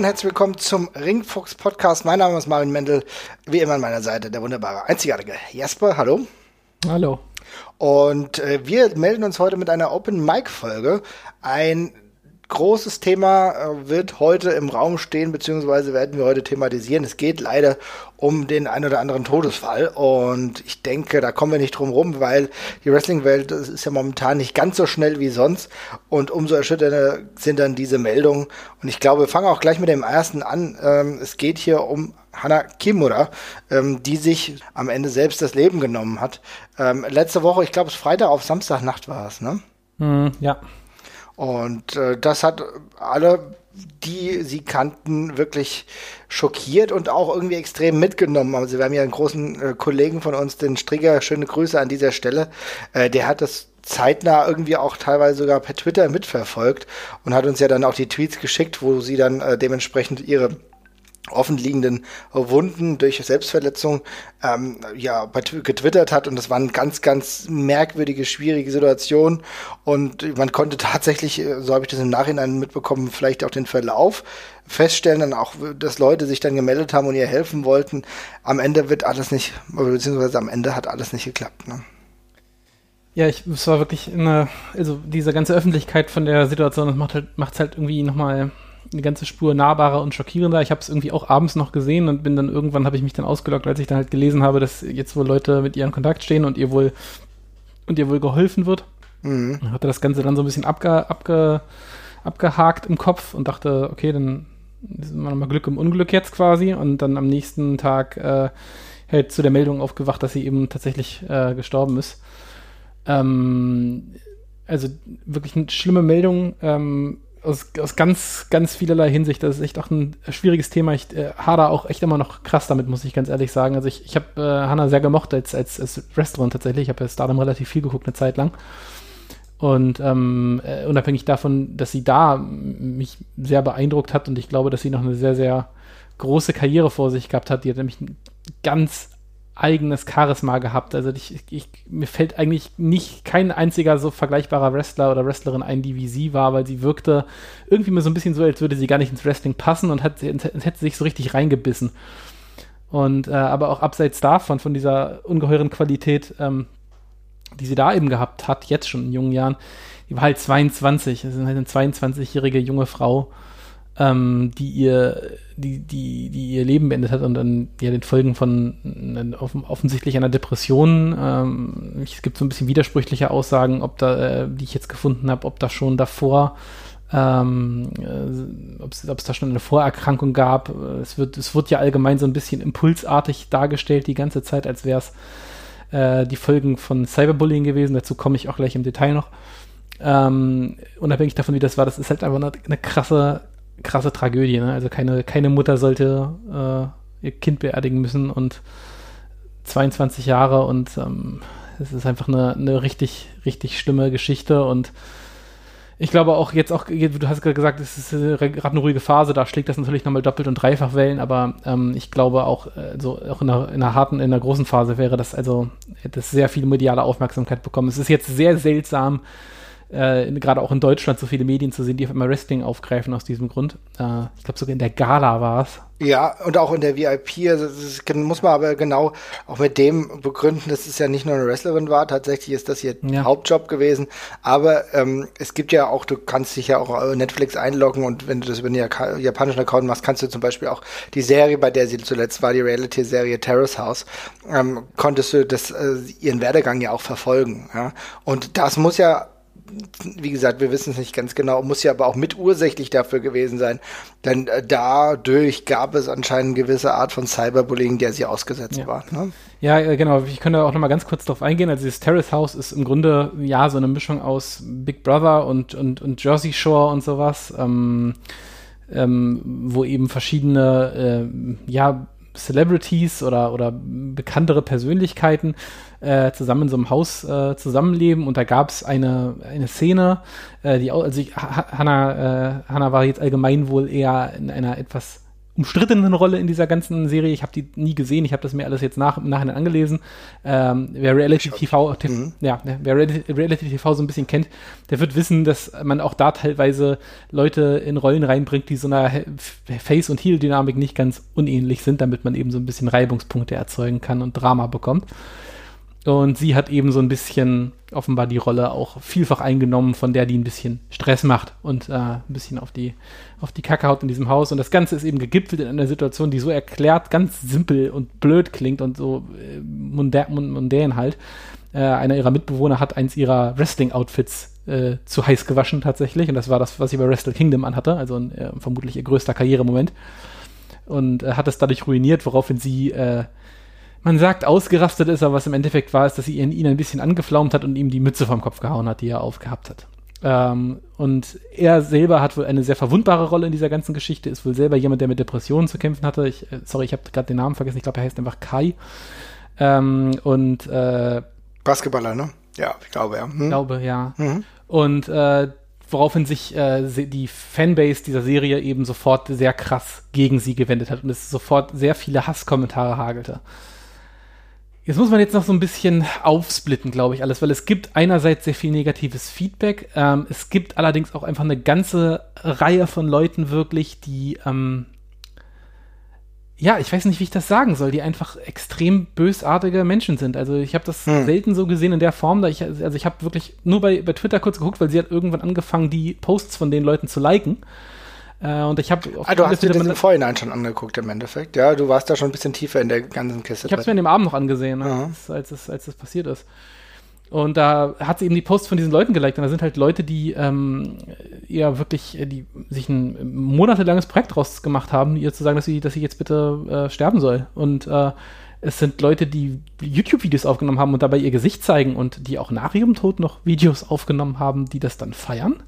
Und herzlich willkommen zum Ringfuchs Podcast. Mein Name ist Marvin Mendel. Wie immer an meiner Seite der wunderbare, einzigartige Jasper. Hallo. Hallo. Und äh, wir melden uns heute mit einer Open Mic Folge. Ein großes Thema äh, wird heute im Raum stehen, beziehungsweise werden wir heute thematisieren. Es geht leider um den ein oder anderen Todesfall und ich denke, da kommen wir nicht drum rum, weil die Wrestling-Welt ist ja momentan nicht ganz so schnell wie sonst und umso erschütternder sind dann diese Meldungen und ich glaube, wir fangen auch gleich mit dem ersten an. Ähm, es geht hier um Hana Kimura, ähm, die sich am Ende selbst das Leben genommen hat. Ähm, letzte Woche, ich glaube, es Freitag auf Samstagnacht war es, ne? Mm, ja. Und äh, das hat alle, die sie kannten, wirklich schockiert und auch irgendwie extrem mitgenommen. Also wir haben ja einen großen äh, Kollegen von uns, den Strigger, schöne Grüße an dieser Stelle, äh, der hat das zeitnah irgendwie auch teilweise sogar per Twitter mitverfolgt und hat uns ja dann auch die Tweets geschickt, wo sie dann äh, dementsprechend ihre offenliegenden Wunden durch Selbstverletzung ähm, ja getwittert hat. Und das war eine ganz ganz merkwürdige schwierige Situation und man konnte tatsächlich äh, so habe ich das im Nachhinein mitbekommen vielleicht auch den Verlauf feststellen. Dann auch dass Leute sich dann gemeldet haben und ihr helfen wollten. Am Ende wird alles nicht beziehungsweise am Ende hat alles nicht geklappt ne? Ja, ich, es war wirklich eine, also diese ganze Öffentlichkeit von der Situation, das macht halt, macht's halt irgendwie nochmal eine ganze Spur nahbarer und schockierender. Ich habe es irgendwie auch abends noch gesehen und bin dann irgendwann habe ich mich dann ausgelockt, als ich dann halt gelesen habe, dass jetzt wohl Leute mit ihr in Kontakt stehen und ihr wohl und ihr wohl geholfen wird. Mhm. Hatte das Ganze dann so ein bisschen abge, abge, abgehakt im Kopf und dachte, okay, dann ist man mal Glück im Unglück jetzt quasi und dann am nächsten Tag äh, halt zu der Meldung aufgewacht, dass sie eben tatsächlich äh, gestorben ist. Ähm, also wirklich eine schlimme Meldung. Ähm, aus, aus ganz, ganz vielerlei Hinsicht. Das ist echt auch ein schwieriges Thema. Ich äh, hader auch echt immer noch krass damit, muss ich ganz ehrlich sagen. Also ich, ich habe äh, Hannah sehr gemocht als, als, als Restaurant tatsächlich. Ich habe ja Stardom relativ viel geguckt eine Zeit lang. Und ähm, äh, unabhängig davon, dass sie da mich sehr beeindruckt hat und ich glaube, dass sie noch eine sehr, sehr große Karriere vor sich gehabt hat. Die hat nämlich ganz eigenes Charisma gehabt. Also ich, ich, mir fällt eigentlich nicht kein einziger so vergleichbarer Wrestler oder Wrestlerin ein, die wie sie war, weil sie wirkte irgendwie mir so ein bisschen so, als würde sie gar nicht ins Wrestling passen und hat, hätte sich so richtig reingebissen. Und äh, aber auch abseits davon, von dieser ungeheuren Qualität, ähm, die sie da eben gehabt hat, jetzt schon in jungen Jahren, die war halt 22, also halt eine 22-jährige junge Frau ähm, die ihr, die, die, die ihr Leben beendet hat und dann ja den Folgen von offen, offensichtlich einer Depression. Ähm, es gibt so ein bisschen widersprüchliche Aussagen, ob da, äh, die ich jetzt gefunden habe, ob da schon davor ähm, äh, ob es da schon eine Vorerkrankung gab. Es wird, es wird ja allgemein so ein bisschen impulsartig dargestellt die ganze Zeit, als wäre es äh, die Folgen von Cyberbullying gewesen. Dazu komme ich auch gleich im Detail noch. Ähm, unabhängig davon, wie das war, das ist halt einfach eine, eine krasse, krasse Tragödie. Ne? Also keine, keine Mutter sollte äh, ihr Kind beerdigen müssen und 22 Jahre und ähm, es ist einfach eine, eine richtig, richtig schlimme Geschichte und ich glaube auch jetzt auch, du hast gerade gesagt, es ist gerade eine ruhige Phase, da schlägt das natürlich nochmal doppelt und dreifach Wellen, aber ähm, ich glaube auch, also auch in einer, in einer harten, in einer großen Phase wäre das also, hätte sehr viel mediale Aufmerksamkeit bekommen. Es ist jetzt sehr seltsam, äh, gerade auch in Deutschland so viele Medien zu sehen, die auf einmal Wrestling aufgreifen aus diesem Grund. Äh, ich glaube sogar in der Gala war es. Ja, und auch in der VIP, also das muss man aber genau auch mit dem begründen, dass es ja nicht nur eine Wrestlerin war, tatsächlich ist das ihr ja. Hauptjob gewesen, aber ähm, es gibt ja auch, du kannst dich ja auch Netflix einloggen und wenn du das über einen japanischen Account machst, kannst du zum Beispiel auch die Serie, bei der sie zuletzt war, die Reality-Serie Terrace House, ähm, konntest du das, äh, ihren Werdegang ja auch verfolgen, ja, und das muss ja wie gesagt, wir wissen es nicht ganz genau, muss ja aber auch mitursächlich dafür gewesen sein. Denn äh, dadurch gab es anscheinend eine gewisse Art von Cyberbullying, der sie ausgesetzt ja. war. Ne? Ja, äh, genau. Ich könnte auch noch mal ganz kurz darauf eingehen. Also dieses Terrace House ist im Grunde ja so eine Mischung aus Big Brother und, und, und Jersey Shore und sowas, ähm, ähm, wo eben verschiedene äh, ja, Celebrities oder, oder bekanntere Persönlichkeiten äh, zusammen in so einem Haus äh, zusammenleben. Und da gab es eine, eine Szene, äh, die also ich, Hannah, äh, Hannah war jetzt allgemein wohl eher in einer etwas umstrittenen Rolle in dieser ganzen Serie. Ich habe die nie gesehen, ich habe das mir alles jetzt nach, im Nachhinein angelesen. Ähm, wer Reality TV, mhm. ja, wer Reality, Reality TV so ein bisschen kennt, der wird wissen, dass man auch da teilweise Leute in Rollen reinbringt, die so einer Face- und Heel-Dynamik nicht ganz unähnlich sind, damit man eben so ein bisschen Reibungspunkte erzeugen kann und Drama bekommt. Und sie hat eben so ein bisschen offenbar die Rolle auch vielfach eingenommen, von der die ein bisschen Stress macht und äh, ein bisschen auf die, auf die Kacke haut in diesem Haus. Und das Ganze ist eben gegipfelt in einer Situation, die so erklärt, ganz simpel und blöd klingt und so äh, mundän, mundän halt. Äh, einer ihrer Mitbewohner hat eins ihrer Wrestling-Outfits äh, zu heiß gewaschen tatsächlich. Und das war das, was sie bei Wrestle Kingdom anhatte, also äh, vermutlich ihr größter Karrieremoment. Und äh, hat es dadurch ruiniert, woraufhin sie äh, man sagt, ausgerastet ist, aber was im Endeffekt war, ist, dass sie ihn, ihn ein bisschen angeflaumt hat und ihm die Mütze vom Kopf gehauen hat, die er aufgehabt hat. Ähm, und er selber hat wohl eine sehr verwundbare Rolle in dieser ganzen Geschichte, ist wohl selber jemand, der mit Depressionen zu kämpfen hatte. Ich, äh, sorry, ich habe gerade den Namen vergessen, ich glaube, er heißt einfach Kai. Ähm, und äh, Basketballer, ne? Ja, ich glaube, ja. Hm. Ich glaube, ja. Mhm. Und äh, woraufhin sich äh, die Fanbase dieser Serie eben sofort sehr krass gegen sie gewendet hat und es sofort sehr viele Hasskommentare hagelte. Jetzt muss man jetzt noch so ein bisschen aufsplitten, glaube ich, alles, weil es gibt einerseits sehr viel negatives Feedback. Ähm, es gibt allerdings auch einfach eine ganze Reihe von Leuten wirklich, die, ähm, ja, ich weiß nicht, wie ich das sagen soll, die einfach extrem bösartige Menschen sind. Also ich habe das hm. selten so gesehen in der Form, da ich, also ich habe wirklich nur bei, bei Twitter kurz geguckt, weil sie hat irgendwann angefangen, die Posts von den Leuten zu liken. Äh, und ich habe Ah, du hast dir das im Vorhinein schon angeguckt im Endeffekt. Ja, du warst da schon ein bisschen tiefer in der ganzen Kiste. Ich habe es mir an dem Abend noch angesehen, ne, als, als, es, als es passiert ist. Und da hat sie eben die Posts von diesen Leuten geliked. Und da sind halt Leute, die ähm, ja wirklich, äh, die sich ein monatelanges Projekt draus gemacht haben, ihr zu sagen, dass sie, dass sie jetzt bitte äh, sterben soll. Und äh, es sind Leute, die YouTube-Videos aufgenommen haben und dabei ihr Gesicht zeigen und die auch nach ihrem Tod noch Videos aufgenommen haben, die das dann feiern.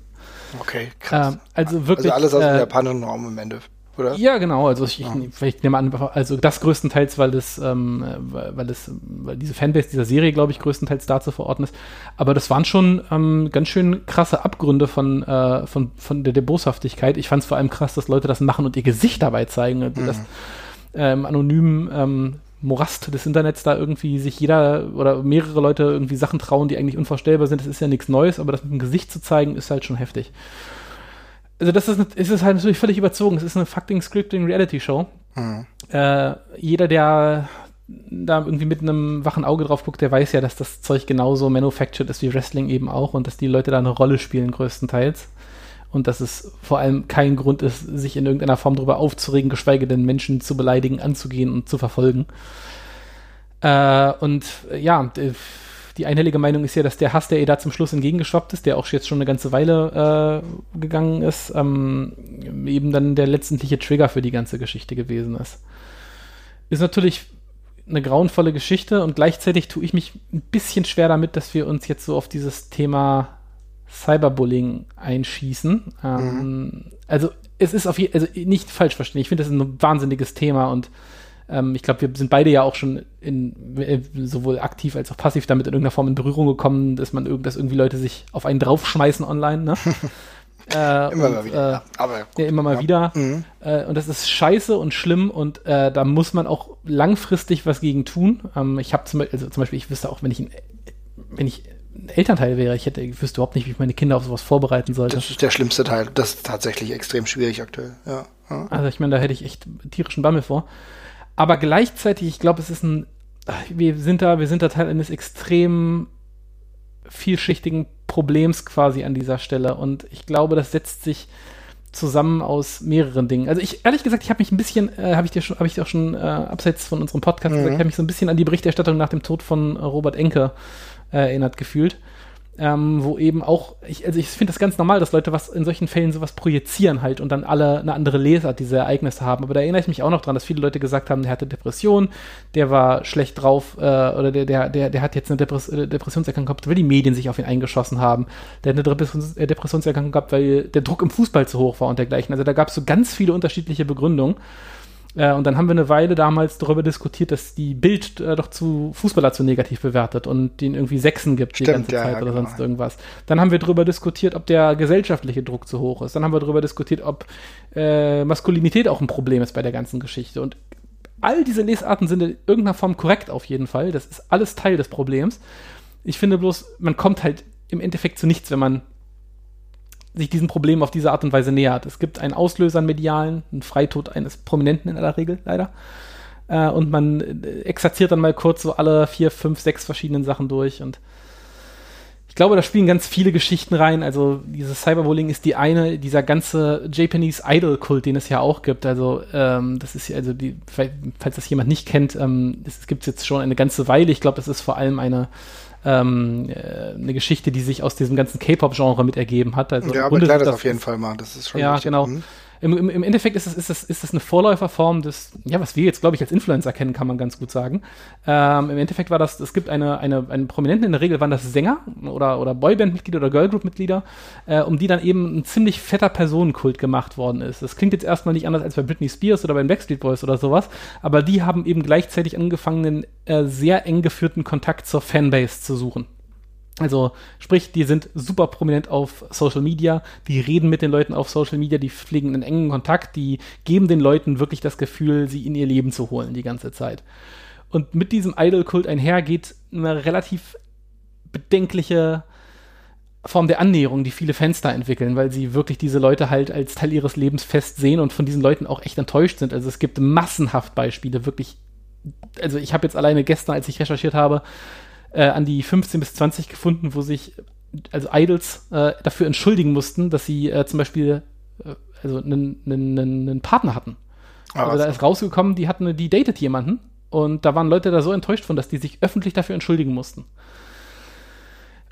Okay, krass. Ähm, also wirklich. Also alles aus äh, dem japanischen Raum im Ende. Oder? Ja, genau. Also ich, ja. ich, ich nehme an, also das größtenteils, weil das, ähm, weil das, weil diese Fanbase dieser Serie, glaube ich, größtenteils dazu verordnet ist. Aber das waren schon ähm, ganz schön krasse Abgründe von, äh, von, von der, der Boshaftigkeit. Ich fand es vor allem krass, dass Leute das machen und ihr Gesicht dabei zeigen. Also mhm. Das ähm, anonym ähm, Morast des Internets da irgendwie sich jeder oder mehrere Leute irgendwie Sachen trauen, die eigentlich unvorstellbar sind. Das ist ja nichts Neues, aber das mit dem Gesicht zu zeigen, ist halt schon heftig. Also das ist, ist es halt natürlich völlig überzogen. Es ist eine fucking Scripting Reality Show. Mhm. Äh, jeder, der da irgendwie mit einem wachen Auge drauf guckt, der weiß ja, dass das Zeug genauso manufactured ist wie Wrestling eben auch und dass die Leute da eine Rolle spielen größtenteils und dass es vor allem kein Grund ist, sich in irgendeiner Form darüber aufzuregen, geschweige denn Menschen zu beleidigen, anzugehen und zu verfolgen. Äh, und äh, ja, die einhellige Meinung ist ja, dass der Hass, der ihr da zum Schluss entgegengeschwappt ist, der auch jetzt schon eine ganze Weile äh, gegangen ist, ähm, eben dann der letztendliche Trigger für die ganze Geschichte gewesen ist. Ist natürlich eine grauenvolle Geschichte und gleichzeitig tue ich mich ein bisschen schwer damit, dass wir uns jetzt so auf dieses Thema Cyberbullying einschießen. Ähm, mhm. Also es ist auf jeden also nicht falsch verstehen. Ich finde, das ist ein wahnsinniges Thema und ähm, ich glaube, wir sind beide ja auch schon in, äh, sowohl aktiv als auch passiv damit in irgendeiner Form in Berührung gekommen, dass man dass irgendwie Leute sich auf einen draufschmeißen online. Ne? äh, immer und, mal wieder. Äh, Aber ja, immer mal ja. wieder. Mhm. Äh, und das ist scheiße und schlimm und äh, da muss man auch langfristig was gegen tun. Ähm, ich habe zum, also zum Beispiel, ich wüsste auch, wenn ich, wenn ich Elternteil wäre. Ich hätte, ich wüsste überhaupt nicht, wie ich meine Kinder auf sowas vorbereiten sollte. Das ist der schlimmste Teil. Das ist tatsächlich extrem schwierig aktuell. Ja. ja. Also ich meine, da hätte ich echt tierischen Bammel vor. Aber gleichzeitig, ich glaube, es ist ein, wir sind da, wir sind da Teil eines extrem vielschichtigen Problems quasi an dieser Stelle. Und ich glaube, das setzt sich zusammen aus mehreren Dingen. Also ich ehrlich gesagt, ich habe mich ein bisschen, äh, habe ich dir schon, habe ich dir auch schon äh, abseits von unserem Podcast mhm. gesagt, ich habe mich so ein bisschen an die Berichterstattung nach dem Tod von äh, Robert Enke äh, erinnert gefühlt. Ähm, wo eben auch, ich, also ich finde das ganz normal, dass Leute was in solchen Fällen sowas projizieren halt und dann alle eine andere Lesart diese Ereignisse haben. Aber da erinnere ich mich auch noch dran, dass viele Leute gesagt haben, der hatte Depression, der war schlecht drauf, äh, oder der, der, der, der hat jetzt eine Depress äh, Depressionserkrankung gehabt, weil die Medien sich auf ihn eingeschossen haben. Der hat eine Depressions äh, Depressionserkrankung gehabt, weil der Druck im Fußball zu hoch war und dergleichen. Also da gab es so ganz viele unterschiedliche Begründungen. Äh, und dann haben wir eine Weile damals darüber diskutiert, dass die Bild äh, doch zu Fußballer zu negativ bewertet und den irgendwie Sechsen gibt Stimmt, die ganze ja, Zeit ja, oder genau. sonst irgendwas. Dann haben wir darüber diskutiert, ob der gesellschaftliche Druck zu hoch ist. Dann haben wir darüber diskutiert, ob äh, Maskulinität auch ein Problem ist bei der ganzen Geschichte. Und all diese Lesarten sind in irgendeiner Form korrekt auf jeden Fall. Das ist alles Teil des Problems. Ich finde bloß, man kommt halt im Endeffekt zu nichts, wenn man sich diesem Problem auf diese Art und Weise nähert. Es gibt einen Auslöser einen medialen, einen Freitod eines Prominenten in aller Regel, leider. Äh, und man äh, exerziert dann mal kurz so alle vier, fünf, sechs verschiedenen Sachen durch. Und ich glaube, da spielen ganz viele Geschichten rein. Also dieses Cyberbullying ist die eine, dieser ganze Japanese Idol-Kult, den es ja auch gibt. Also ähm, das ist also die, falls das jemand nicht kennt, ähm, es gibt jetzt schon eine ganze Weile. Ich glaube, das ist vor allem eine ähm, äh, eine Geschichte, die sich aus diesem ganzen K-Pop-Genre mit ergeben hat. Also ja, aber klar, das auf jeden Fall mal. Das ist schon ja, richtig. genau. Mhm. Im, im, Im Endeffekt ist es, ist, es, ist es eine Vorläuferform des, ja, was wir jetzt, glaube ich, als Influencer kennen, kann man ganz gut sagen. Ähm, Im Endeffekt war das, es gibt eine, eine, einen Prominenten, in der Regel waren das Sänger oder, oder Boyband-Mitglieder oder Girlgroup-Mitglieder, äh, um die dann eben ein ziemlich fetter Personenkult gemacht worden ist. Das klingt jetzt erstmal nicht anders als bei Britney Spears oder bei den Backstreet Boys oder sowas, aber die haben eben gleichzeitig angefangen, einen äh, sehr eng geführten Kontakt zur Fanbase zu suchen. Also sprich, die sind super prominent auf Social Media, die reden mit den Leuten auf Social Media, die pflegen einen engen Kontakt, die geben den Leuten wirklich das Gefühl, sie in ihr Leben zu holen die ganze Zeit. Und mit diesem Idol-Kult einher geht eine relativ bedenkliche Form der Annäherung, die viele Fans da entwickeln, weil sie wirklich diese Leute halt als Teil ihres Lebens fest sehen und von diesen Leuten auch echt enttäuscht sind. Also es gibt massenhaft Beispiele, wirklich. Also ich habe jetzt alleine gestern, als ich recherchiert habe, äh, an die 15 bis 20 gefunden, wo sich also Idols äh, dafür entschuldigen mussten, dass sie äh, zum Beispiel äh, also einen, einen, einen Partner hatten. Ah, also da ist rausgekommen, die hatten, die datet jemanden und da waren Leute da so enttäuscht von, dass die sich öffentlich dafür entschuldigen mussten.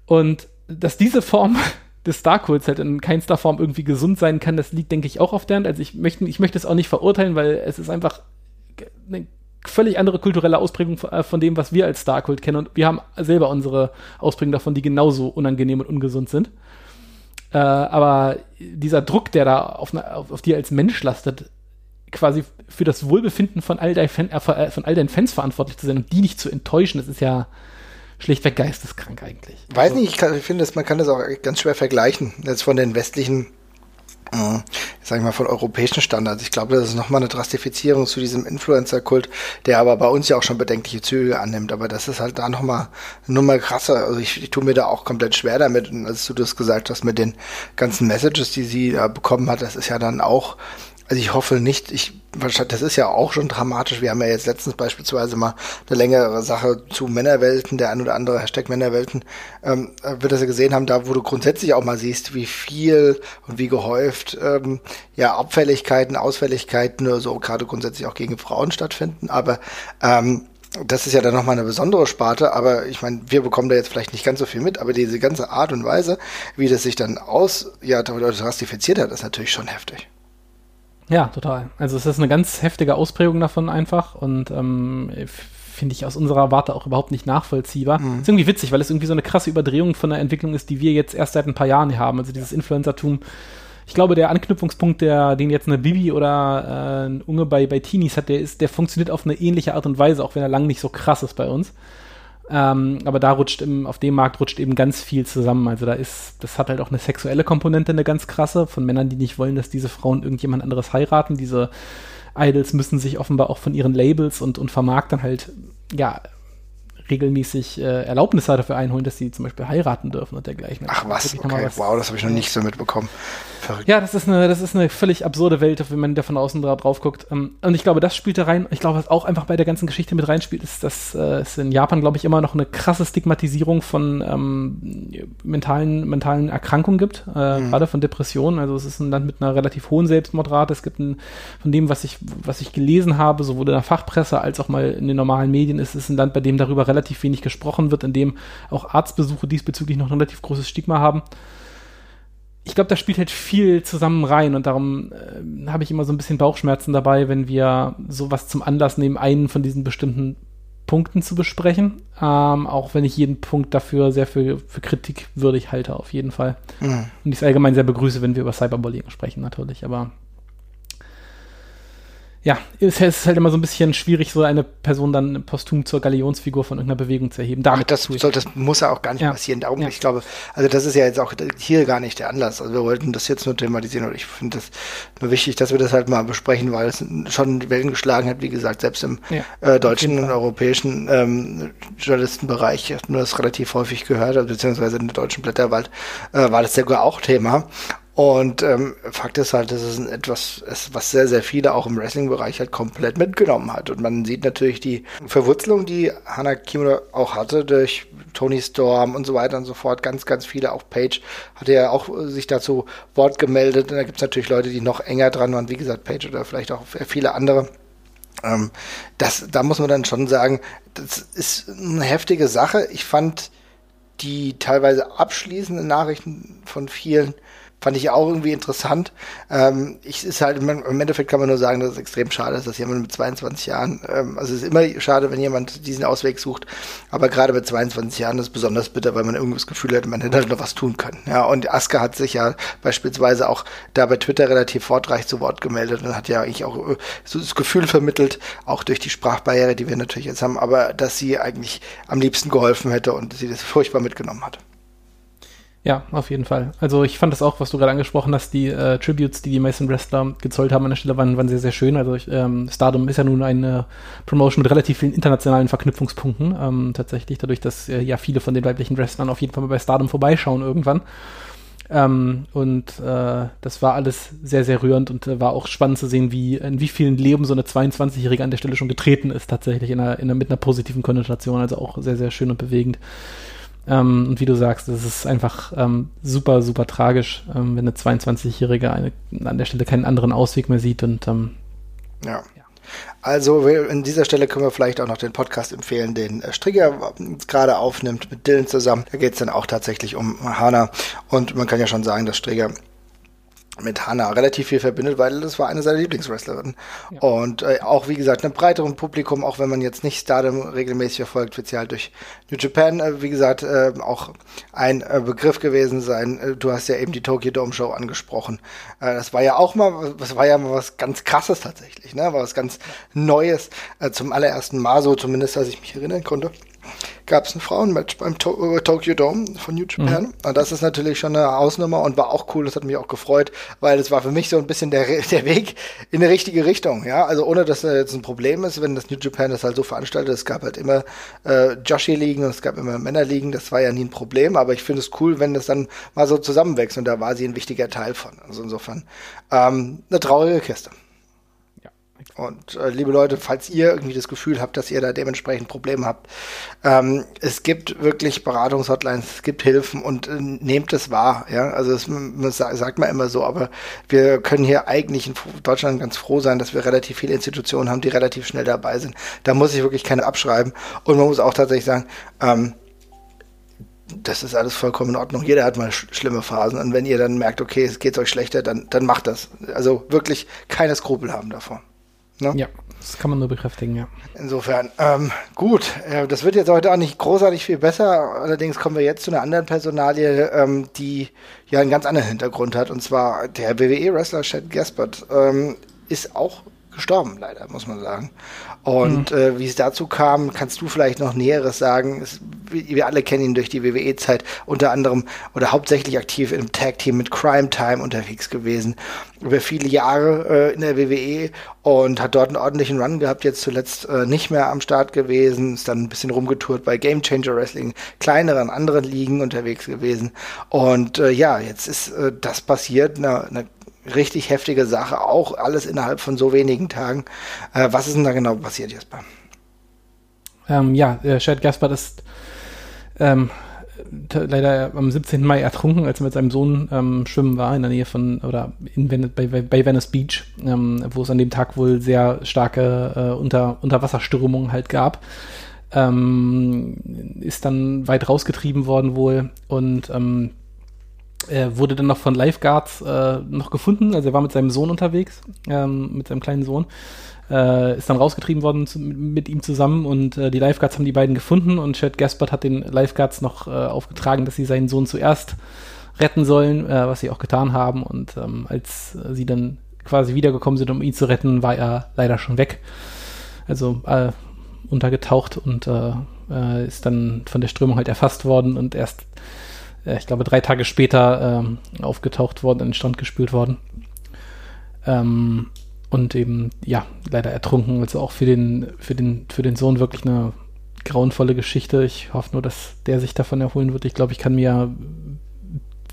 Und dass diese Form des Starkults halt in keinster Form irgendwie gesund sein kann, das liegt, denke ich, auch auf der Hand. Also ich möchte, ich möchte es auch nicht verurteilen, weil es ist einfach eine völlig andere kulturelle Ausprägung von, äh, von dem, was wir als Starkult kennen. Und wir haben selber unsere Ausprägungen davon, die genauso unangenehm und ungesund sind. Äh, aber dieser Druck, der da auf, eine, auf, auf dir als Mensch lastet, quasi für das Wohlbefinden von all, dein Fan, äh, von all deinen Fans verantwortlich zu sein und die nicht zu enttäuschen, das ist ja schlichtweg geisteskrank eigentlich. Weiß nicht, ich, kann, ich finde, das, man kann das auch ganz schwer vergleichen, jetzt von den westlichen, äh, sag ich mal, von europäischen Standards. Ich glaube, das ist nochmal eine Drastifizierung zu diesem Influencer-Kult, der aber bei uns ja auch schon bedenkliche Züge annimmt. Aber das ist halt da nochmal eine Nummer krasser. Also ich, ich tue mir da auch komplett schwer damit. Und als du das gesagt hast mit den ganzen Messages, die sie da bekommen hat, das ist ja dann auch also ich hoffe nicht, ich, das ist ja auch schon dramatisch. Wir haben ja jetzt letztens beispielsweise mal eine längere Sache zu Männerwelten, der ein oder andere Hashtag Männerwelten, ähm, wird das ja gesehen haben, da wo du grundsätzlich auch mal siehst, wie viel und wie gehäuft ähm, ja Abfälligkeiten, Ausfälligkeiten oder so gerade grundsätzlich auch gegen Frauen stattfinden. Aber ähm, das ist ja dann nochmal eine besondere Sparte, aber ich meine, wir bekommen da jetzt vielleicht nicht ganz so viel mit, aber diese ganze Art und Weise, wie das sich dann aus, ja, rastifiziert hat, ist natürlich schon heftig. Ja, total. Also es ist eine ganz heftige Ausprägung davon einfach und ähm, finde ich aus unserer Warte auch überhaupt nicht nachvollziehbar. Mhm. Ist irgendwie witzig, weil es irgendwie so eine krasse Überdrehung von der Entwicklung ist, die wir jetzt erst seit ein paar Jahren haben. Also dieses Influencertum. Ich glaube, der Anknüpfungspunkt, der, den jetzt eine Bibi oder äh, ein Unge bei, bei Teenies hat, der ist, der funktioniert auf eine ähnliche Art und Weise, auch wenn er lang nicht so krass ist bei uns. Ähm, aber da rutscht im, auf dem Markt rutscht eben ganz viel zusammen. Also da ist, das hat halt auch eine sexuelle Komponente, eine ganz krasse, von Männern, die nicht wollen, dass diese Frauen irgendjemand anderes heiraten. Diese Idols müssen sich offenbar auch von ihren Labels und, und Vermarktern halt, ja, regelmäßig äh, Erlaubnisse dafür einholen, dass sie zum Beispiel heiraten dürfen und dergleichen. Ach was, okay. was wow, das habe ich noch nicht so mitbekommen. Verrückt. Ja, das ist eine, das ist eine völlig absurde Welt, wenn man da von außen drauf guckt. Und ich glaube, das spielt da rein. Ich glaube, was auch einfach bei der ganzen Geschichte mit reinspielt, ist, dass äh, es in Japan, glaube ich, immer noch eine krasse Stigmatisierung von ähm, mentalen, mentalen Erkrankungen gibt, äh, mhm. gerade von Depressionen. Also es ist ein Land mit einer relativ hohen Selbstmordrate. Es gibt ein, von dem, was ich, was ich gelesen habe, sowohl in der Fachpresse als auch mal in den normalen Medien, ist es ein Land, bei dem darüber relativ relativ wenig gesprochen wird, in dem auch Arztbesuche diesbezüglich noch ein relativ großes Stigma haben. Ich glaube, da spielt halt viel zusammen rein und darum äh, habe ich immer so ein bisschen Bauchschmerzen dabei, wenn wir sowas zum Anlass nehmen, einen von diesen bestimmten Punkten zu besprechen. Ähm, auch wenn ich jeden Punkt dafür sehr für, für Kritik würdig halte, auf jeden Fall. Mhm. Und ich es allgemein sehr begrüße, wenn wir über Cyberbullying sprechen, natürlich. Aber ja, es ist halt immer so ein bisschen schwierig, so eine Person dann posthum zur Galionsfigur von irgendeiner Bewegung zu erheben. Damit das, soll, das muss ja auch gar nicht ja. passieren. Darum, ja. ich glaube, also das ist ja jetzt auch hier gar nicht der Anlass. Also wir wollten das jetzt nur thematisieren und ich finde das nur wichtig, dass wir das halt mal besprechen, weil es schon Wellen geschlagen hat, wie gesagt, selbst im ja, äh, deutschen und europäischen ähm, Journalistenbereich, ich nur das relativ häufig gehört, also beziehungsweise in der deutschen Blätterwald, äh, war das sogar auch Thema. Und ähm, Fakt ist halt, dass es etwas ist, was sehr, sehr viele auch im Wrestling-Bereich halt komplett mitgenommen hat. Und man sieht natürlich die Verwurzelung, die Hana Kimura auch hatte durch Tony Storm und so weiter und so fort. Ganz, ganz viele, auch Page hatte ja auch sich dazu Wort gemeldet. Und da gibt es natürlich Leute, die noch enger dran waren, wie gesagt, Page oder vielleicht auch viele andere. Ähm, das, da muss man dann schon sagen, das ist eine heftige Sache. Ich fand die teilweise abschließenden Nachrichten von vielen fand ich auch irgendwie interessant. Ähm, ich ist halt im Endeffekt kann man nur sagen, dass es extrem schade ist, dass jemand mit 22 Jahren, ähm, also es ist immer schade, wenn jemand diesen Ausweg sucht, aber gerade mit 22 Jahren ist es besonders bitter, weil man irgendwie das Gefühl hat, man hätte halt noch was tun können. Ja, und Aska hat sich ja beispielsweise auch da bei Twitter relativ fortreich zu Wort gemeldet und hat ja eigentlich auch äh, so das Gefühl vermittelt, auch durch die Sprachbarriere, die wir natürlich jetzt haben, aber dass sie eigentlich am liebsten geholfen hätte und sie das furchtbar mitgenommen hat. Ja, auf jeden Fall. Also ich fand das auch, was du gerade angesprochen hast, die äh, Tributes, die die meisten Wrestler gezollt haben an der Stelle, waren, waren sehr, sehr schön. Also ich, ähm, Stardom ist ja nun eine Promotion mit relativ vielen internationalen Verknüpfungspunkten, ähm, tatsächlich, dadurch, dass äh, ja viele von den weiblichen Wrestlern auf jeden Fall mal bei Stardom vorbeischauen irgendwann. Ähm, und äh, das war alles sehr, sehr rührend und äh, war auch spannend zu sehen, wie in wie vielen Leben so eine 22-Jährige an der Stelle schon getreten ist, tatsächlich in einer, in einer, mit einer positiven Konnotation. Also auch sehr, sehr schön und bewegend. Ähm, und wie du sagst, es ist einfach ähm, super, super tragisch, ähm, wenn eine 22-Jährige an der Stelle keinen anderen Ausweg mehr sieht. Und ähm, ja. ja. Also an dieser Stelle können wir vielleicht auch noch den Podcast empfehlen, den äh, Strigger gerade aufnimmt mit Dylan zusammen. Da geht es dann auch tatsächlich um Hana. Und man kann ja schon sagen, dass Strigger mit Hannah relativ viel verbindet, weil das war eine seiner Lieblingswrestlerinnen. Ja. Und äh, auch, wie gesagt, einem breiteren Publikum, auch wenn man jetzt nicht Stardom regelmäßig verfolgt, wird sie halt durch New Japan, äh, wie gesagt, äh, auch ein äh, Begriff gewesen sein. Äh, du hast ja eben die Tokyo Dome Show angesprochen. Äh, das war ja auch mal, das war ja mal was ganz krasses tatsächlich, ne? War was ganz Neues, zum allerersten Mal, so zumindest, als ich mich erinnern konnte gab es ein Frauenmatch beim to äh, Tokyo Dome von New Japan. Mhm. Und das ist natürlich schon eine Ausnummer und war auch cool. Das hat mich auch gefreut, weil es war für mich so ein bisschen der, der Weg in die richtige Richtung. Ja, also ohne, dass das jetzt ein Problem ist, wenn das New Japan das halt so veranstaltet. Es gab halt immer äh, Joshi-Ligen und es gab immer Männer-Ligen. Das war ja nie ein Problem. Aber ich finde es cool, wenn das dann mal so zusammenwächst. Und da war sie ein wichtiger Teil von. Also insofern ähm, eine traurige Kiste. Und äh, liebe Leute, falls ihr irgendwie das Gefühl habt, dass ihr da dementsprechend Probleme habt, ähm, es gibt wirklich Beratungshotlines, es gibt Hilfen und äh, nehmt es wahr. Ja, also das, das sagt man immer so, aber wir können hier eigentlich in Deutschland ganz froh sein, dass wir relativ viele Institutionen haben, die relativ schnell dabei sind. Da muss ich wirklich keine abschreiben. Und man muss auch tatsächlich sagen, ähm, das ist alles vollkommen in Ordnung. Jeder hat mal sch schlimme Phasen. Und wenn ihr dann merkt, okay, es geht euch schlechter, dann, dann macht das. Also wirklich keine Skrupel haben davor. Ne? Ja, das kann man nur bekräftigen, ja. Insofern, ähm, gut, äh, das wird jetzt heute auch nicht großartig viel besser. Allerdings kommen wir jetzt zu einer anderen Personalie, ähm, die ja einen ganz anderen Hintergrund hat. Und zwar der WWE-Wrestler Chad Gaspard ähm, ist auch gestorben, leider, muss man sagen. Und mhm. äh, wie es dazu kam, kannst du vielleicht noch Näheres sagen. Es, wir alle kennen ihn durch die WWE-Zeit, unter anderem oder hauptsächlich aktiv im Tag-Team mit Crime Time unterwegs gewesen. Über viele Jahre äh, in der WWE und hat dort einen ordentlichen Run gehabt, jetzt zuletzt äh, nicht mehr am Start gewesen, ist dann ein bisschen rumgetourt bei Game Changer Wrestling, kleineren, anderen Ligen unterwegs gewesen. Und äh, ja, jetzt ist äh, das passiert, eine, eine richtig heftige Sache, auch alles innerhalb von so wenigen Tagen. Äh, was ist denn da genau passiert, Jesper? Ähm, ja, äh, Chad Gaspard ist ähm, leider am 17. Mai ertrunken, als er mit seinem Sohn ähm, schwimmen war in der Nähe von oder in Ven bei, bei, Venice Beach, ähm, wo es an dem Tag wohl sehr starke äh, Unter Unterwasserströmungen halt gab. Ähm, ist dann weit rausgetrieben worden wohl und ähm, er wurde dann noch von Lifeguards äh, noch gefunden. Also er war mit seinem Sohn unterwegs, ähm, mit seinem kleinen Sohn. Äh, ist dann rausgetrieben worden zu, mit ihm zusammen und äh, die Lifeguards haben die beiden gefunden und Chad Gaspard hat den Lifeguards noch äh, aufgetragen, dass sie seinen Sohn zuerst retten sollen, äh, was sie auch getan haben. Und ähm, als sie dann quasi wiedergekommen sind, um ihn zu retten, war er leider schon weg. Also äh, untergetaucht und äh, äh, ist dann von der Strömung halt erfasst worden und erst, äh, ich glaube, drei Tage später ähm, aufgetaucht worden, an den Strand gespült worden. Ähm, und eben, ja, leider ertrunken. Also auch für den, für den, für den Sohn wirklich eine grauenvolle Geschichte. Ich hoffe nur, dass der sich davon erholen wird. Ich glaube, ich kann mir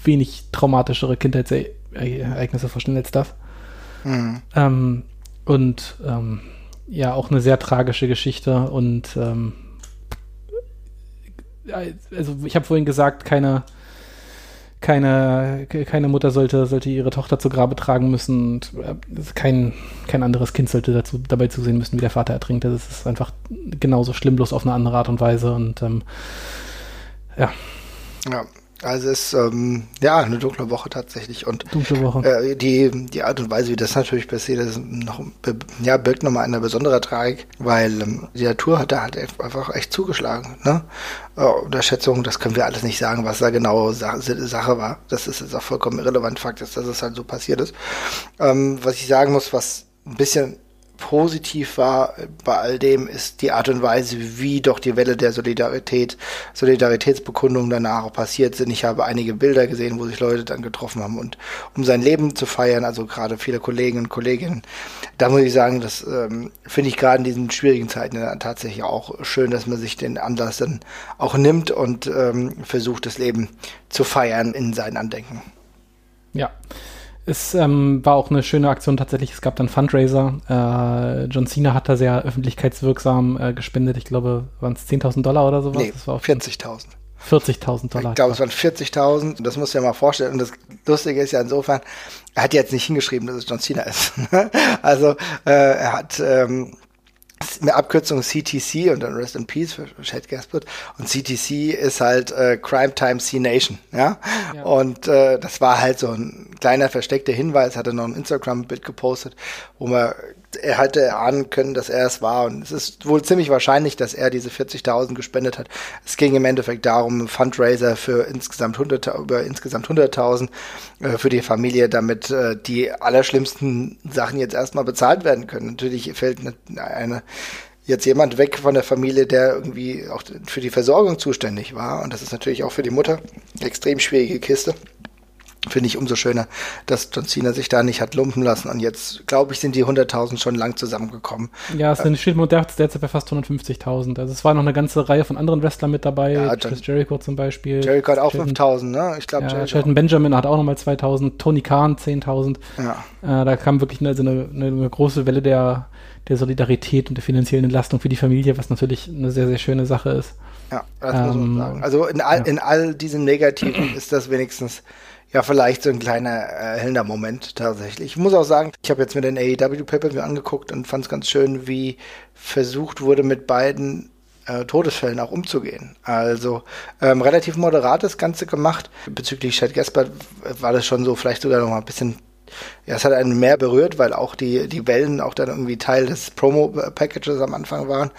wenig traumatischere Kindheitsereignisse vorstellen als das. Mhm. Ähm, und ähm, ja, auch eine sehr tragische Geschichte und ähm, also ich habe vorhin gesagt, keine, keine, keine Mutter sollte, sollte ihre Tochter zu Grabe tragen müssen und äh, kein, kein anderes Kind sollte dazu, dabei zusehen müssen, wie der Vater ertrinkt. Das ist einfach genauso schlimm, bloß auf eine andere Art und Weise und ähm, ja. Ja, also es ist ähm, ja eine dunkle Woche tatsächlich und dunkle Woche. Äh, die die Art und Weise, wie das natürlich passiert, ist noch ja birgt nochmal eine besondere Tragik, weil ähm, die Natur hat da halt einfach echt zugeschlagen. Ne? Äh, Unterschätzung, das können wir alles nicht sagen, was da genau Sa Sache war. Das ist jetzt auch vollkommen irrelevant. Fakt ist, dass es halt so passiert ist. Ähm, was ich sagen muss, was ein bisschen positiv war bei all dem, ist die Art und Weise, wie doch die Welle der Solidarität, Solidaritätsbekundungen danach passiert sind. Ich habe einige Bilder gesehen, wo sich Leute dann getroffen haben und um sein Leben zu feiern, also gerade viele Kollegen und Kolleginnen. Da muss ich sagen, das ähm, finde ich gerade in diesen schwierigen Zeiten tatsächlich auch schön, dass man sich den Anlass dann auch nimmt und ähm, versucht, das Leben zu feiern in seinen Andenken. Ja. Es ähm, war auch eine schöne Aktion tatsächlich. Es gab dann Fundraiser. Äh, John Cena hat da sehr öffentlichkeitswirksam äh, gespendet. Ich glaube, waren es 10.000 Dollar oder sowas? Nee, das war 40.000. 40.000 Dollar. Ich glaube, es waren 40.000. Das musst du dir mal vorstellen. Und das Lustige ist ja insofern, er hat jetzt nicht hingeschrieben, dass es John Cena ist. also äh, er hat ähm, eine Abkürzung CTC und dann Rest in Peace für Chad Gaspard. Und CTC ist halt äh, Crime Time C Nation, ja. ja. Und äh, das war halt so ein kleiner versteckter Hinweis, hatte noch ein Instagram-Bild gepostet, wo man er hätte erahnen können, dass er es war. Und es ist wohl ziemlich wahrscheinlich, dass er diese 40.000 gespendet hat. Es ging im Endeffekt darum, Fundraiser für insgesamt 100, über insgesamt 100.000 äh, für die Familie, damit äh, die allerschlimmsten Sachen jetzt erstmal bezahlt werden können. Natürlich fällt eine, eine jetzt jemand weg von der Familie, der irgendwie auch für die Versorgung zuständig war. Und das ist natürlich auch für die Mutter eine extrem schwierige Kiste finde ich umso schöner, dass John Cena sich da nicht hat lumpen lassen. Und jetzt, glaube ich, sind die 100.000 schon lang zusammengekommen. Ja, es sind, steht derzeit bei fast 150.000. Also es war noch eine ganze Reihe von anderen Wrestlern mit dabei. Ja, Chris Jericho zum Beispiel. Jericho hat auch 5.000, ne? Ich glaube, ja, Shelton Benjamin hat auch nochmal 2.000. Tony Khan 10.000. Ja. Äh, da kam wirklich eine, also eine, eine große Welle der, der Solidarität und der finanziellen Entlastung für die Familie, was natürlich eine sehr, sehr schöne Sache ist. Ja, das ähm, muss man ähm, sagen. Also in all, ja. in all diesen Negativen ist das wenigstens ja vielleicht so ein kleiner erhellender Moment tatsächlich. Ich muss auch sagen, ich habe jetzt mir den AEW Pay-Per-View angeguckt und fand es ganz schön, wie versucht wurde mit beiden äh, Todesfällen auch umzugehen. Also ähm, relativ moderat das Ganze gemacht. Bezüglich Chad Gasper war das schon so vielleicht sogar noch mal ein bisschen ja, es hat einen mehr berührt, weil auch die, die Wellen auch dann irgendwie Teil des Promo-Packages am Anfang waren.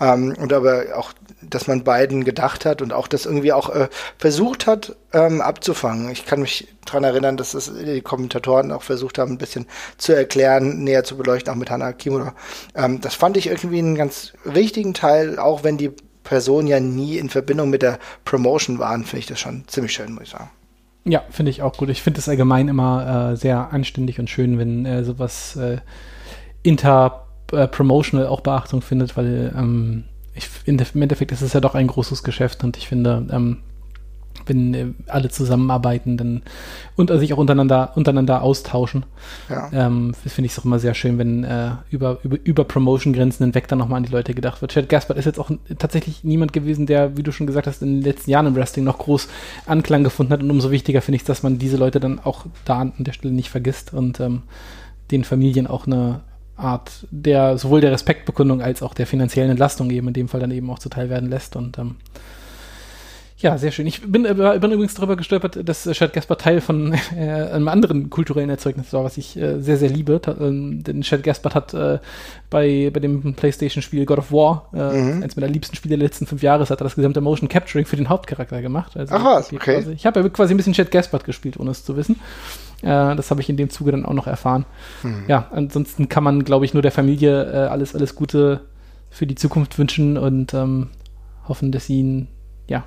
Ähm, und aber auch, dass man beiden gedacht hat und auch das irgendwie auch äh, versucht hat ähm, abzufangen. Ich kann mich daran erinnern, dass das die Kommentatoren auch versucht haben, ein bisschen zu erklären, näher zu beleuchten, auch mit Hannah Kimura. Ähm, das fand ich irgendwie einen ganz wichtigen Teil, auch wenn die Personen ja nie in Verbindung mit der Promotion waren, finde ich das schon ziemlich schön, muss ich sagen. Ja, finde ich auch gut. Ich finde es allgemein immer äh, sehr anständig und schön, wenn äh, sowas äh, inter-promotional auch Beachtung findet, weil ähm, ich, im Endeffekt ist es ja doch ein großes Geschäft und ich finde, ähm, wenn äh, alle zusammenarbeiten dann, und sich auch untereinander, untereinander austauschen. Ja. Ähm, Finde ich es auch immer sehr schön, wenn äh, über, über, über Promotion-Grenzen hinweg dann nochmal an die Leute gedacht wird. Chad Gaspard ist jetzt auch tatsächlich niemand gewesen, der, wie du schon gesagt hast, in den letzten Jahren im Wrestling noch groß Anklang gefunden hat. Und umso wichtiger finde ich es, dass man diese Leute dann auch da an der Stelle nicht vergisst und ähm, den Familien auch eine Art der sowohl der Respektbekundung als auch der finanziellen Entlastung eben in dem Fall dann eben auch zuteil werden lässt. Und ähm, Ja, sehr schön. Ich bin, bin übrigens darüber gestolpert, dass Chad Gaspar Teil von äh, einem anderen kulturellen Erzeugnis war, was ich äh, sehr, sehr liebe. Ta ähm, denn Chad Gaspar hat äh, bei, bei dem PlayStation-Spiel God of War, äh, mhm. eins meiner liebsten Spiele der letzten fünf Jahre, hat er das gesamte Motion Capturing für den Hauptcharakter gemacht. Also Ach was, okay. Quasi, ich habe ja quasi ein bisschen Chad Gaspar gespielt, ohne es zu wissen. Äh, das habe ich in dem Zuge dann auch noch erfahren. Mhm. Ja, ansonsten kann man, glaube ich, nur der Familie äh, alles, alles Gute für die Zukunft wünschen und ähm, hoffen, dass sie ihn, ja,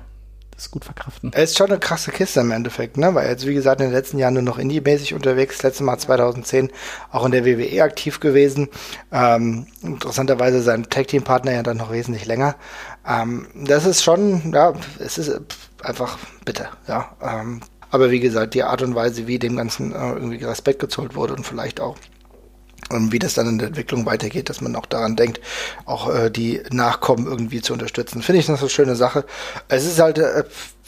das gut verkraften. Er ist schon eine krasse Kiste im Endeffekt, ne? Weil jetzt, wie gesagt, in den letzten Jahren nur noch indie-mäßig unterwegs, letztes Mal 2010 auch in der WWE aktiv gewesen. Ähm, interessanterweise sein Tag-Team-Partner ja dann noch wesentlich länger. Ähm, das ist schon, ja, es ist einfach bitte, ja. Ähm, aber wie gesagt, die Art und Weise, wie dem Ganzen äh, irgendwie Respekt gezollt wurde und vielleicht auch und wie das dann in der Entwicklung weitergeht, dass man auch daran denkt, auch äh, die Nachkommen irgendwie zu unterstützen. Finde ich das eine schöne Sache. Es ist halt, äh,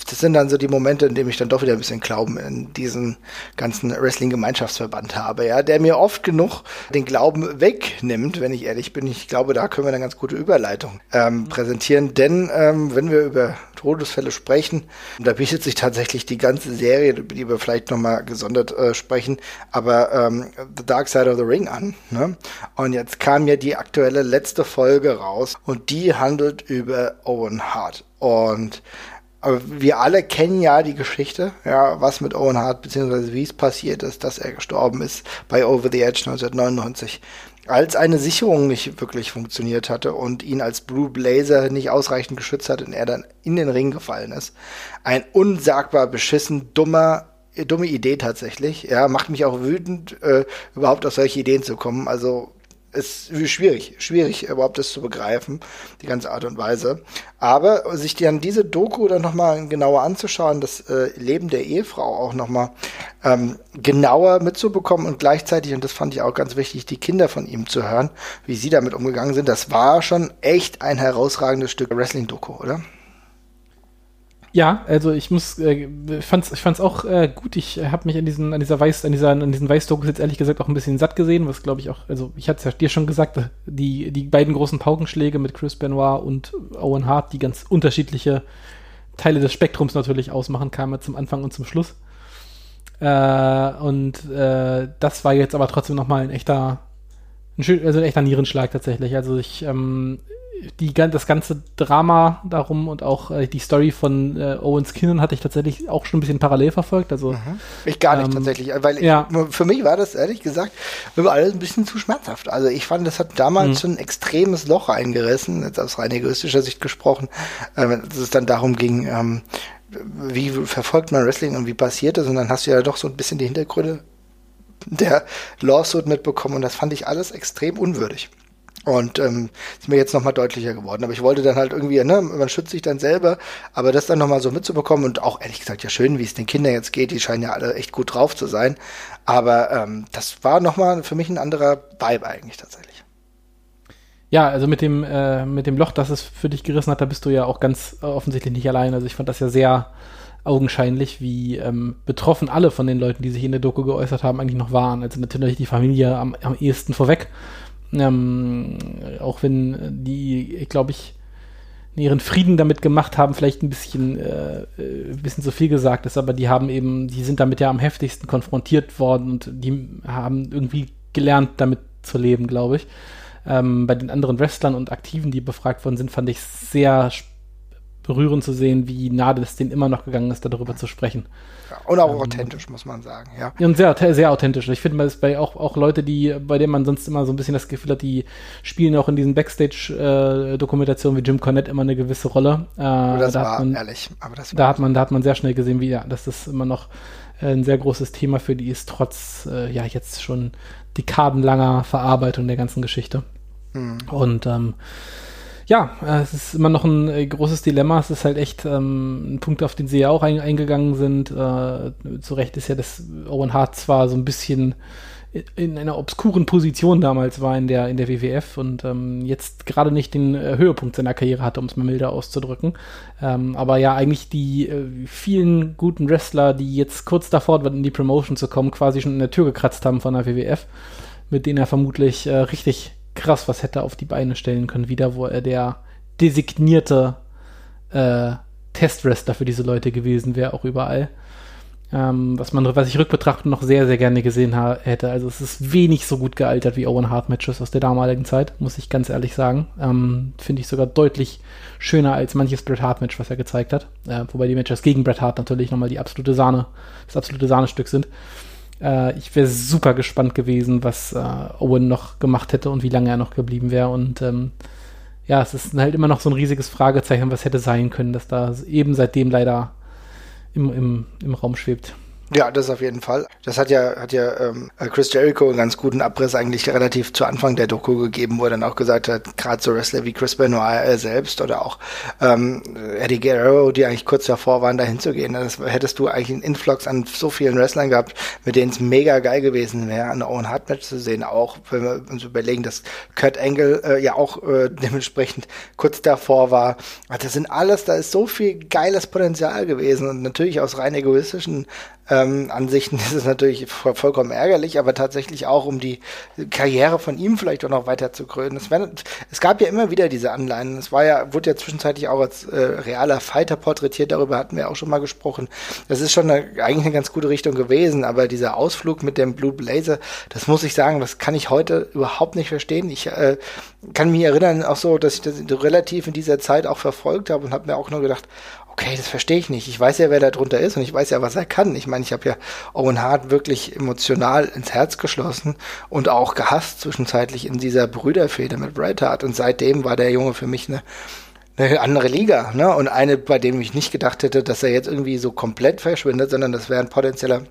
das sind dann so die Momente, in denen ich dann doch wieder ein bisschen Glauben in diesen ganzen Wrestling-Gemeinschaftsverband habe, ja, der mir oft genug den Glauben wegnimmt, wenn ich ehrlich bin. Ich glaube, da können wir eine ganz gute Überleitung ähm, präsentieren, denn ähm, wenn wir über Todesfälle sprechen, da bietet sich tatsächlich die ganze Serie, über die wir vielleicht nochmal gesondert äh, sprechen, aber ähm, The Dark Side of the Ring an. Ne? Und jetzt kam ja die aktuelle letzte Folge raus und die handelt über Owen Hart. Und aber wir alle kennen ja die Geschichte, ja, was mit Owen Hart, beziehungsweise wie es passiert ist, dass er gestorben ist bei Over the Edge 1999, als eine Sicherung nicht wirklich funktioniert hatte und ihn als Blue Blazer nicht ausreichend geschützt hat und er dann in den Ring gefallen ist. Ein unsagbar beschissen, dummer, dumme Idee tatsächlich. Ja, macht mich auch wütend, äh, überhaupt auf solche Ideen zu kommen. Also ist schwierig, schwierig überhaupt das zu begreifen, die ganze Art und Weise. Aber sich dann diese Doku dann nochmal genauer anzuschauen, das äh, Leben der Ehefrau auch nochmal ähm, genauer mitzubekommen und gleichzeitig, und das fand ich auch ganz wichtig, die Kinder von ihm zu hören, wie sie damit umgegangen sind, das war schon echt ein herausragendes Stück Wrestling-Doku, oder? Ja, also ich muss, äh, fand's, ich fand's auch äh, gut. Ich äh, habe mich an diesen, an dieser Weiß, an dieser, an diesen Weißdokus jetzt ehrlich gesagt auch ein bisschen satt gesehen, was glaube ich auch, also ich hatte es ja dir schon gesagt, die, die beiden großen Paukenschläge mit Chris Benoit und Owen Hart, die ganz unterschiedliche Teile des Spektrums natürlich ausmachen, kamen zum Anfang und zum Schluss. Äh, und äh, das war jetzt aber trotzdem nochmal ein echter, ein, also ein echter Nierenschlag tatsächlich. Also ich, ähm, die, das ganze Drama darum und auch äh, die Story von äh, Owens Kindern hatte ich tatsächlich auch schon ein bisschen parallel verfolgt. Also, mhm. Ich gar nicht ähm, tatsächlich, weil ja. ich, für mich war das ehrlich gesagt alles ein bisschen zu schmerzhaft. Also ich fand, das hat damals mhm. schon ein extremes Loch eingerissen, jetzt aus rein egoistischer Sicht gesprochen, äh, dass es dann darum ging, ähm, wie verfolgt man Wrestling und wie passiert es und dann hast du ja doch so ein bisschen die Hintergründe der Lawsuit mitbekommen und das fand ich alles extrem unwürdig. Und ähm, ist mir jetzt nochmal deutlicher geworden. Aber ich wollte dann halt irgendwie, ne, man schützt sich dann selber, aber das dann nochmal so mitzubekommen und auch ehrlich gesagt ja schön, wie es den Kindern jetzt geht, die scheinen ja alle echt gut drauf zu sein. Aber ähm, das war nochmal für mich ein anderer Vibe eigentlich tatsächlich. Ja, also mit dem, äh, mit dem Loch, das es für dich gerissen hat, da bist du ja auch ganz äh, offensichtlich nicht allein. Also ich fand das ja sehr augenscheinlich, wie ähm, betroffen alle von den Leuten, die sich in der Doku geäußert haben, eigentlich noch waren. Also natürlich die Familie am, am ehesten vorweg ähm, auch wenn die, glaube ich, ihren Frieden damit gemacht haben, vielleicht ein bisschen, äh, ein bisschen zu viel gesagt ist, aber die haben eben, die sind damit ja am heftigsten konfrontiert worden und die haben irgendwie gelernt, damit zu leben, glaube ich. Ähm, bei den anderen Wrestlern und Aktiven, die befragt worden sind, fand ich sehr berührend zu sehen, wie nah es denen immer noch gegangen ist, darüber zu sprechen. Ja, und auch ähm, authentisch, muss man sagen, ja. Und sehr, sehr authentisch. Ich finde, es bei auch, auch Leute, die, bei denen man sonst immer so ein bisschen das Gefühl hat, die spielen auch in diesen Backstage-Dokumentationen wie Jim Cornette immer eine gewisse Rolle. Äh, das da war man, ehrlich. Aber das da hat man, da hat man sehr schnell gesehen, wie, ja, dass das immer noch äh, ein sehr großes Thema für die ist, trotz, äh, ja, jetzt schon dekadenlanger Verarbeitung der ganzen Geschichte. Mhm. Und, ähm, ja, äh, es ist immer noch ein äh, großes Dilemma. Es ist halt echt ähm, ein Punkt, auf den sie ja auch ein, eingegangen sind. Äh, zu Recht ist ja, dass Owen Hart zwar so ein bisschen in einer obskuren Position damals war in der, in der WWF und ähm, jetzt gerade nicht den äh, Höhepunkt seiner Karriere hatte, um es mal milder auszudrücken. Ähm, aber ja, eigentlich die äh, vielen guten Wrestler, die jetzt kurz davor waren, in die Promotion zu kommen, quasi schon in der Tür gekratzt haben von der WWF, mit denen er vermutlich äh, richtig krass was hätte auf die Beine stellen können, wieder, wo er der designierte äh, Testwrestler für diese Leute gewesen wäre, auch überall. Ähm, was man, was ich rückbetrachtend noch sehr, sehr gerne gesehen hätte. Also es ist wenig so gut gealtert wie Owen Hart Matches aus der damaligen Zeit, muss ich ganz ehrlich sagen. Ähm, Finde ich sogar deutlich schöner als manches Bret Hart Match, was er gezeigt hat. Äh, wobei die Matches gegen Bret Hart natürlich nochmal die absolute Sahne, das absolute Sahnestück sind. Äh, ich wäre super gespannt gewesen, was äh, Owen noch gemacht hätte und wie lange er noch geblieben wäre. Und ähm, ja, es ist halt immer noch so ein riesiges Fragezeichen, was hätte sein können, dass da eben seitdem leider im, im, im Raum schwebt. Ja, das auf jeden Fall. Das hat ja, hat ja ähm, Chris Jericho einen ganz guten Abriss eigentlich relativ zu Anfang der Doku gegeben, wo er dann auch gesagt hat, gerade so Wrestler wie Chris Benoit äh, selbst oder auch ähm, Eddie Guerrero, die eigentlich kurz davor waren, da hinzugehen. Das hättest du eigentlich einen Influx an so vielen Wrestlern gehabt, mit denen es mega geil gewesen wäre, ein Owen Hart Match zu sehen. Auch wenn wir uns überlegen, dass Kurt Angle äh, ja auch äh, dementsprechend kurz davor war. Das sind alles, da ist so viel geiles Potenzial gewesen und natürlich aus rein egoistischen ähm, Ansichten ist es natürlich vollkommen ärgerlich, aber tatsächlich auch, um die Karriere von ihm vielleicht auch noch weiter zu krönen. Es, wär, es gab ja immer wieder diese Anleihen. Es war ja, wurde ja zwischenzeitlich auch als äh, realer Fighter porträtiert, darüber hatten wir auch schon mal gesprochen. Das ist schon eine, eigentlich eine ganz gute Richtung gewesen, aber dieser Ausflug mit dem Blue Blazer, das muss ich sagen, das kann ich heute überhaupt nicht verstehen. Ich äh, kann mich erinnern auch so, dass ich das relativ in dieser Zeit auch verfolgt habe und habe mir auch nur gedacht, okay, das verstehe ich nicht. Ich weiß ja, wer da drunter ist und ich weiß ja, was er kann. Ich meine, ich habe ja Owen Hart wirklich emotional ins Herz geschlossen und auch gehasst zwischenzeitlich in dieser Brüderfehde mit Bret Hart. Und seitdem war der Junge für mich eine eine andere Liga, ne? Und eine, bei dem ich nicht gedacht hätte, dass er jetzt irgendwie so komplett verschwindet, sondern das wäre ein potenzieller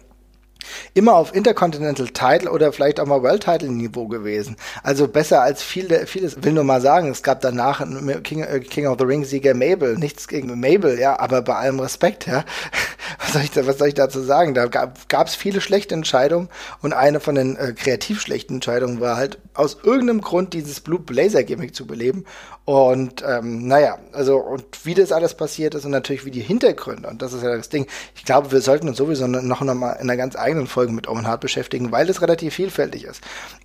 immer auf Intercontinental Title oder vielleicht auch mal World Title Niveau gewesen. Also besser als viele, vieles, will nur mal sagen, es gab danach King, äh, King of the Ring Sieger Mabel, nichts gegen Mabel, ja, aber bei allem Respekt, ja. Was soll ich, da, was soll ich dazu sagen? Da gab es viele schlechte Entscheidungen und eine von den äh, kreativ schlechten Entscheidungen war halt aus irgendeinem Grund dieses Blue Blazer Gimmick zu beleben und ähm, naja, also und wie das alles passiert ist und natürlich wie die Hintergründe und das ist ja das Ding. Ich glaube, wir sollten uns sowieso noch, noch mal in einer ganz eigenen Folge mit Owen Hart beschäftigen, weil es relativ vielfältig ist.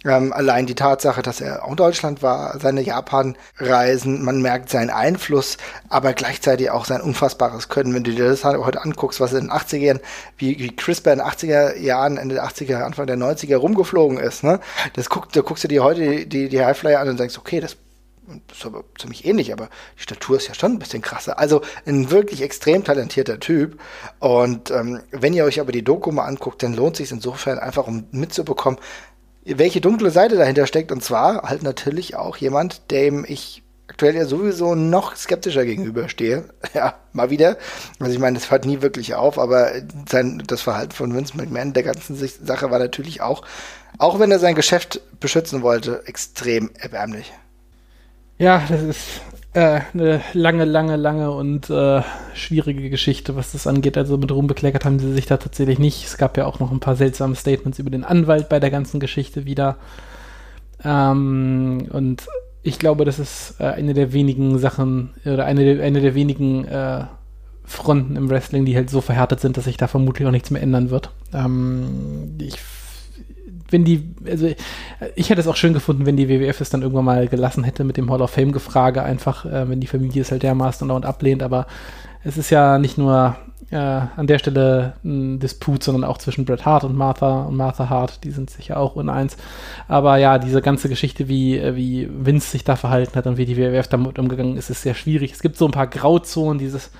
Ähm, allein die Tatsache, dass er auch in Deutschland war, seine Japan-Reisen, man merkt seinen Einfluss, aber gleichzeitig auch sein unfassbares Können. Wenn du dir das heute anguckst, was in den 80ern, wie, wie CRISPR in den 80er Jahren, Ende der 80er, Anfang der 90er rumgeflogen ist, ne? Das guck, da guckst du dir heute die, die, die Highflyer an und sagst, okay, das das ist aber ziemlich ähnlich, aber die Statur ist ja schon ein bisschen krasser. Also ein wirklich extrem talentierter Typ. Und ähm, wenn ihr euch aber die Doku mal anguckt, dann lohnt sich insofern einfach, um mitzubekommen, welche dunkle Seite dahinter steckt. Und zwar halt natürlich auch jemand, dem ich aktuell ja sowieso noch skeptischer gegenüberstehe. Ja, mal wieder. Also ich meine, das hört nie wirklich auf, aber sein, das Verhalten von Vince McMahon der ganzen Sache war natürlich auch, auch wenn er sein Geschäft beschützen wollte, extrem erbärmlich. Ja, das ist äh, eine lange, lange, lange und äh, schwierige Geschichte, was das angeht. Also mit Ruhm bekleckert haben sie sich da tatsächlich nicht. Es gab ja auch noch ein paar seltsame Statements über den Anwalt bei der ganzen Geschichte wieder. Ähm, und ich glaube, das ist äh, eine der wenigen Sachen oder eine eine der wenigen äh, Fronten im Wrestling, die halt so verhärtet sind, dass sich da vermutlich auch nichts mehr ändern wird. Ähm, ich wenn die, also ich hätte es auch schön gefunden, wenn die WWF es dann irgendwann mal gelassen hätte mit dem Hall of Fame-Gefrage, einfach, äh, wenn die Familie es halt dermaßen und ablehnt, aber es ist ja nicht nur äh, an der Stelle ein Disput, sondern auch zwischen Bret Hart und Martha und Martha Hart, die sind sicher auch uneins. Aber ja, diese ganze Geschichte, wie, äh, wie Vince sich da verhalten hat und wie die WWF damit umgegangen ist, ist sehr schwierig. Es gibt so ein paar Grauzonen, dieses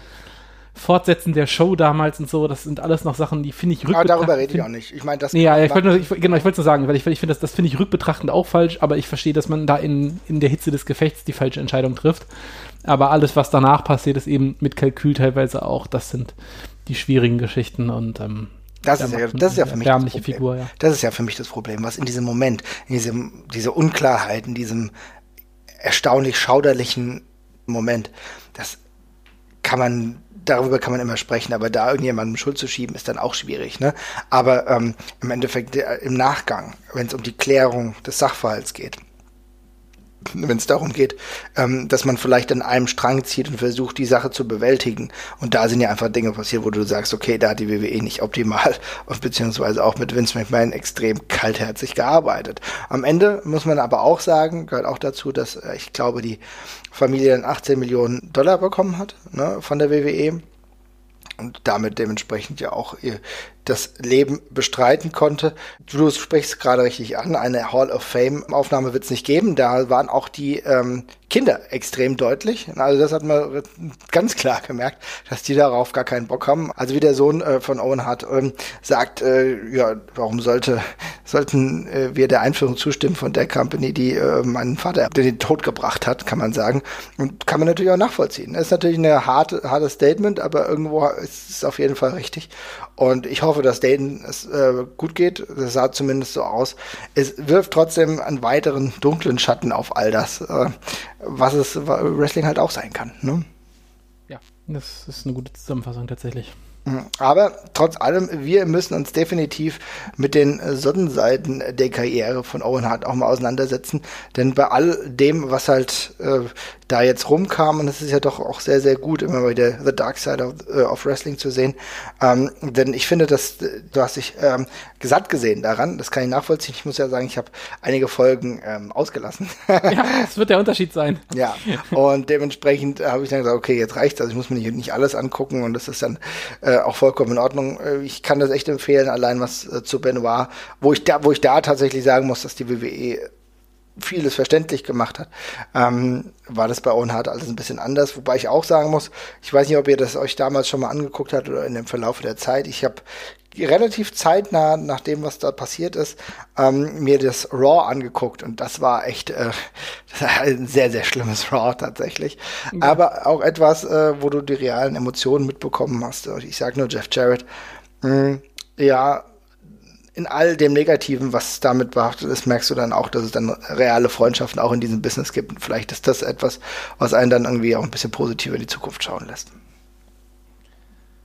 Fortsetzen der Show damals und so, das sind alles noch Sachen, die finde ich rückbetrachtend. Aber darüber rede ich auch nicht. Ich meine, das. Nee, ja, ich wollte ich, genau, ich wollte nur sagen, weil ich, ich finde, das, das finde ich rückbetrachtend auch falsch, aber ich verstehe, dass man da in, in der Hitze des Gefechts die falsche Entscheidung trifft. Aber alles, was danach passiert, ist eben mit Kalkül teilweise auch. Das sind die schwierigen Geschichten und ähm, das ist, ja, das ist ja für mich das Problem. Figur, ja. Das ist ja für mich das Problem, was in diesem Moment, in diesem, diese Unklarheit, in diesem erstaunlich schauderlichen Moment, das kann man darüber kann man immer sprechen, aber da irgendjemandem Schuld zu schieben, ist dann auch schwierig. Ne? Aber ähm, im Endeffekt im Nachgang, wenn es um die Klärung des Sachverhalts geht, wenn es darum geht, ähm, dass man vielleicht an einem Strang zieht und versucht, die Sache zu bewältigen. Und da sind ja einfach Dinge passiert, wo du sagst, okay, da hat die WWE nicht optimal, beziehungsweise auch mit Vince McMahon extrem kaltherzig gearbeitet. Am Ende muss man aber auch sagen, gehört auch dazu, dass äh, ich glaube, die Familie dann 18 Millionen Dollar bekommen hat ne, von der WWE. und damit dementsprechend ja auch ihr das Leben bestreiten konnte. Du sprichst gerade richtig an, eine Hall of Fame Aufnahme wird es nicht geben. Da waren auch die ähm, Kinder extrem deutlich. Also das hat man ganz klar gemerkt, dass die darauf gar keinen Bock haben. Also wie der Sohn äh, von Owen Hart ähm, sagt, äh, ja, warum sollte sollten äh, wir der Einführung zustimmen von der Company, die äh, meinen Vater den Tod gebracht hat, kann man sagen. Und kann man natürlich auch nachvollziehen. Das ist natürlich eine harte, hartes Statement, aber irgendwo ist es auf jeden Fall richtig. Und ich hoffe, dass Dayton es äh, gut geht. Das sah zumindest so aus. Es wirft trotzdem einen weiteren dunklen Schatten auf all das, äh, was es Wrestling halt auch sein kann. Ne? Ja, das ist eine gute Zusammenfassung tatsächlich. Aber trotz allem, wir müssen uns definitiv mit den Sonnenseiten der Karriere von Owen Hart auch mal auseinandersetzen. Denn bei all dem, was halt äh, da jetzt rumkam, und es ist ja doch auch sehr, sehr gut, immer mal wieder The Dark Side of, uh, of Wrestling zu sehen. Ähm, denn ich finde, dass du hast dich ähm, gesatt gesehen daran, das kann ich nachvollziehen. Ich muss ja sagen, ich habe einige Folgen ähm, ausgelassen. ja, das wird der Unterschied sein. Ja, und dementsprechend habe ich dann gesagt, okay, jetzt reicht's, also ich muss mir nicht, nicht alles angucken und das ist dann äh, auch vollkommen in Ordnung. Äh, ich kann das echt empfehlen, allein was äh, zu Benoit, wo ich da, wo ich da tatsächlich sagen muss, dass die WWE vieles verständlich gemacht hat, ähm, war das bei Owen Hart alles ein bisschen anders. Wobei ich auch sagen muss, ich weiß nicht, ob ihr das euch damals schon mal angeguckt habt oder in dem Verlauf der Zeit. Ich habe relativ zeitnah nach dem, was da passiert ist, ähm, mir das Raw angeguckt und das war echt äh, das war ein sehr, sehr schlimmes Raw tatsächlich. Ja. Aber auch etwas, äh, wo du die realen Emotionen mitbekommen hast. Ich sag nur Jeff Jarrett. Mh, hm, ja, in all dem Negativen, was damit behaftet ist, merkst du dann auch, dass es dann reale Freundschaften auch in diesem Business gibt. Und vielleicht ist das etwas, was einen dann irgendwie auch ein bisschen positiver in die Zukunft schauen lässt.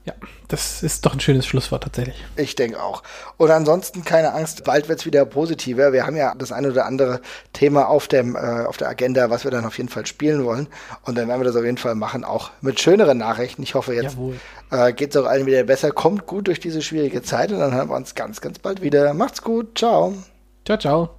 Ja, das ist doch ein schönes Schlusswort tatsächlich. Ich denke auch. Und ansonsten keine Angst, bald wird es wieder positiver. Wir haben ja das eine oder andere Thema auf, dem, äh, auf der Agenda, was wir dann auf jeden Fall spielen wollen. Und dann werden wir das auf jeden Fall machen, auch mit schöneren Nachrichten. Ich hoffe, jetzt äh, geht es auch allen wieder besser. Kommt gut durch diese schwierige Zeit und dann hören wir uns ganz, ganz bald wieder. Macht's gut. Ciao. Ciao, ciao.